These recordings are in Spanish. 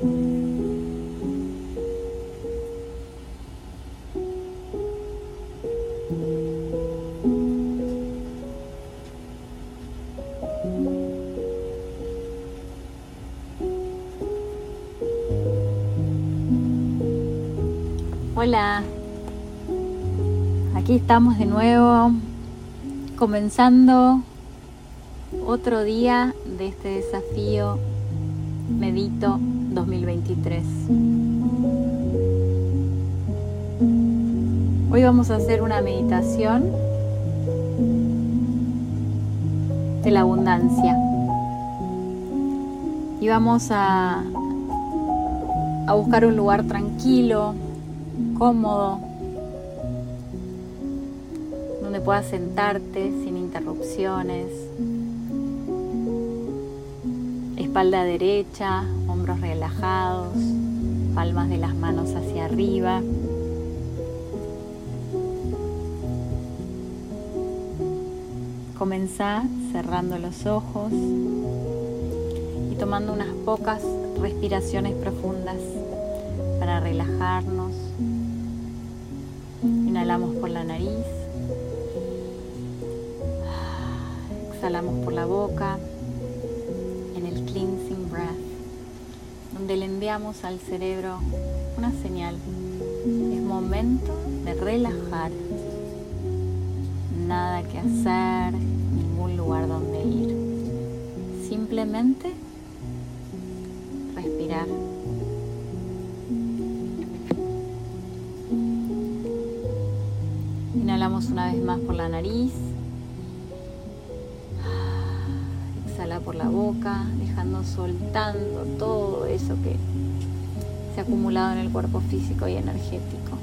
Hola, aquí estamos de nuevo comenzando otro día de este desafío Medito 2023. Hoy vamos a hacer una meditación de la abundancia. Y vamos a, a buscar un lugar tranquilo, cómodo, donde puedas sentarte sin interrupciones, espalda derecha, hombros relajados, palmas de las manos hacia arriba. Comenzá cerrando los ojos y tomando unas pocas respiraciones profundas para relajarnos. Inhalamos por la nariz, exhalamos por la boca donde le enviamos al cerebro una señal. Es momento de relajar. Nada que hacer, ningún lugar donde ir. Simplemente respirar. Inhalamos una vez más por la nariz. Por la boca, dejando soltando todo eso que se ha acumulado en el cuerpo físico y energético.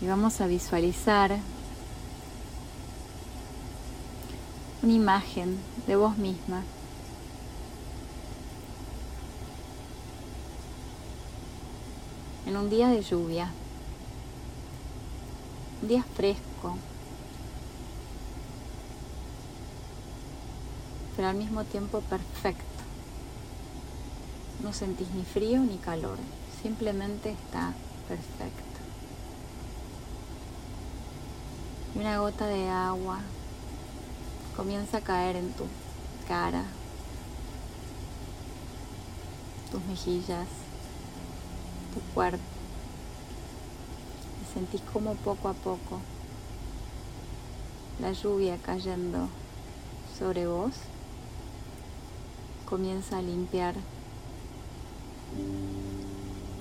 Y vamos a visualizar una imagen de vos misma. En un día de lluvia, un día fresco, pero al mismo tiempo perfecto. No sentís ni frío ni calor, simplemente está perfecto. Y una gota de agua comienza a caer en tu cara, tus mejillas, tu cuerpo. Sentís como poco a poco la lluvia cayendo sobre vos comienza a limpiar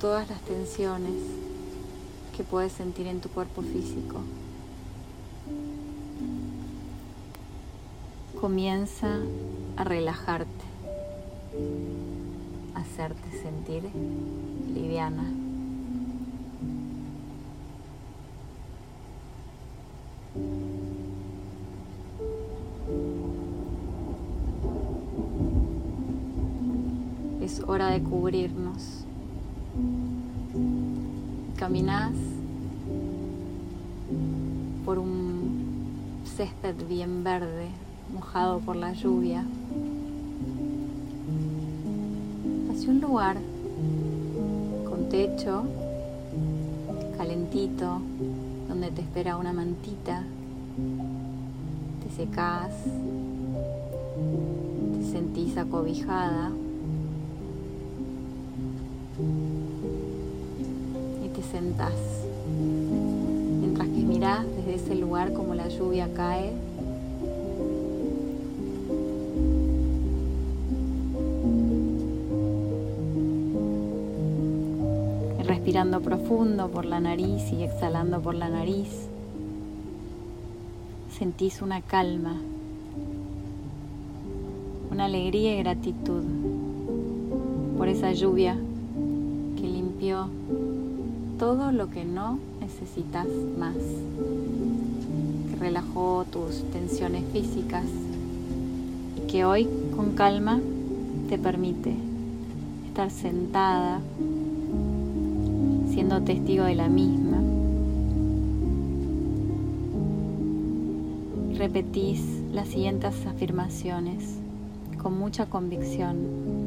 todas las tensiones que puedes sentir en tu cuerpo físico. Comienza a relajarte, a hacerte sentir liviana. Hora de cubrirnos. Caminás por un césped bien verde, mojado por la lluvia, hacia un lugar con techo, calentito, donde te espera una mantita, te secás, te sentís acobijada mientras que mirás desde ese lugar como la lluvia cae. Respirando profundo por la nariz y exhalando por la nariz, sentís una calma, una alegría y gratitud por esa lluvia que limpió todo lo que no necesitas más, que relajó tus tensiones físicas y que hoy con calma te permite estar sentada siendo testigo de la misma. Repetís las siguientes afirmaciones con mucha convicción.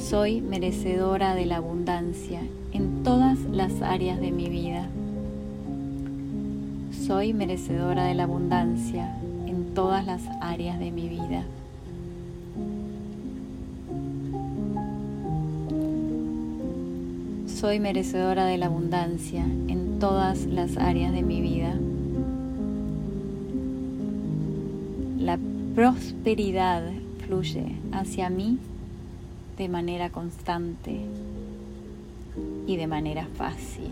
Soy merecedora de la abundancia en todas las áreas de mi vida. Soy merecedora de la abundancia en todas las áreas de mi vida. Soy merecedora de la abundancia en todas las áreas de mi vida. La prosperidad fluye hacia mí de manera constante y de manera fácil.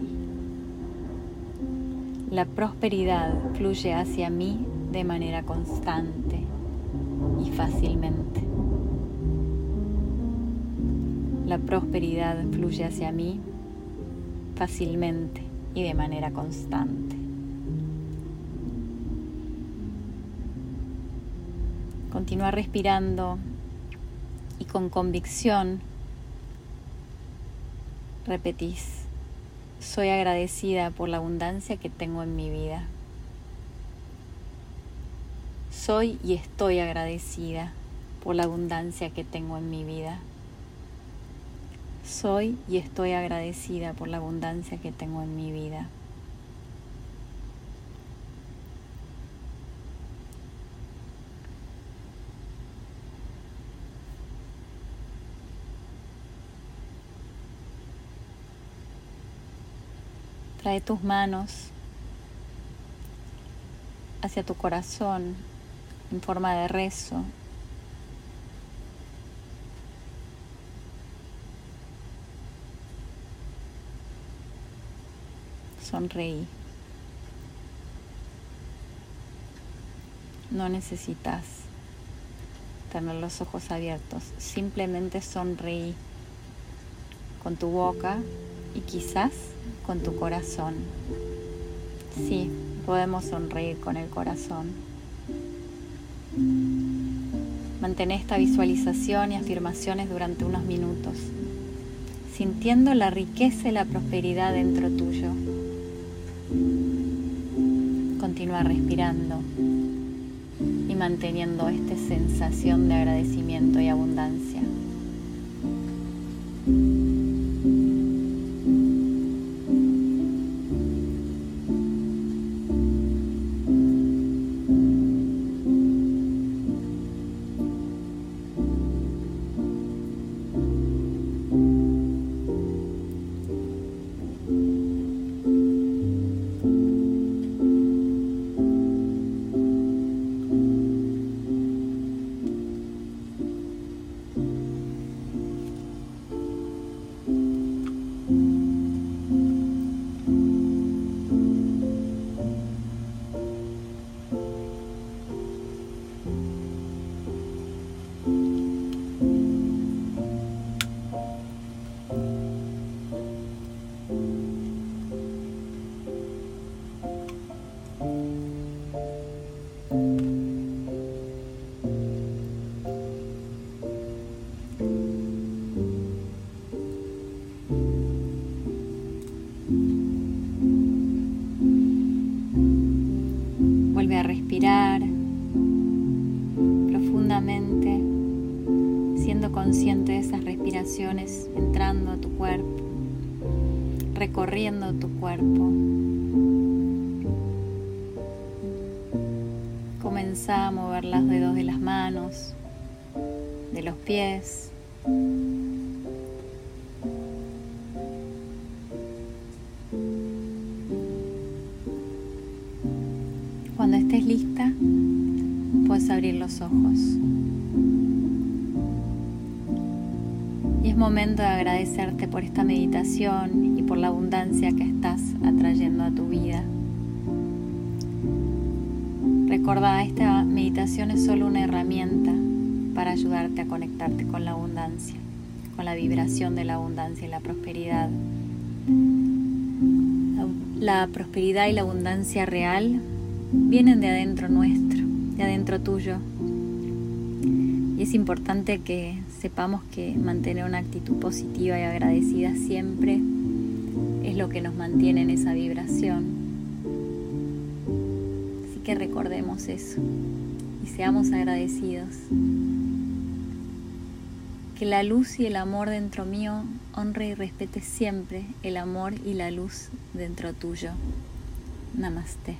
La prosperidad fluye hacia mí de manera constante y fácilmente. La prosperidad fluye hacia mí fácilmente y de manera constante. Continúa respirando y con convicción repetís, soy agradecida por la abundancia que tengo en mi vida. Soy y estoy agradecida por la abundancia que tengo en mi vida. Soy y estoy agradecida por la abundancia que tengo en mi vida. Trae tus manos hacia tu corazón en forma de rezo sonreí. No necesitas tener los ojos abiertos, simplemente sonreí con tu boca y quizás con tu corazón. Sí, podemos sonreír con el corazón. Mantén esta visualización y afirmaciones durante unos minutos, sintiendo la riqueza y la prosperidad dentro tuyo. Continúa respirando y manteniendo esta sensación de agradecimiento y abundancia. A mover los dedos de las manos, de los pies. Cuando estés lista, puedes abrir los ojos. Y es momento de agradecerte por esta meditación y por la abundancia que estás atrayendo a tu vida. Recordá, esta meditación es solo una herramienta para ayudarte a conectarte con la abundancia, con la vibración de la abundancia y la prosperidad. La prosperidad y la abundancia real vienen de adentro nuestro, de adentro tuyo. Y es importante que sepamos que mantener una actitud positiva y agradecida siempre es lo que nos mantiene en esa vibración. Que recordemos eso y seamos agradecidos. Que la luz y el amor dentro mío honre y respete siempre el amor y la luz dentro tuyo. Namaste.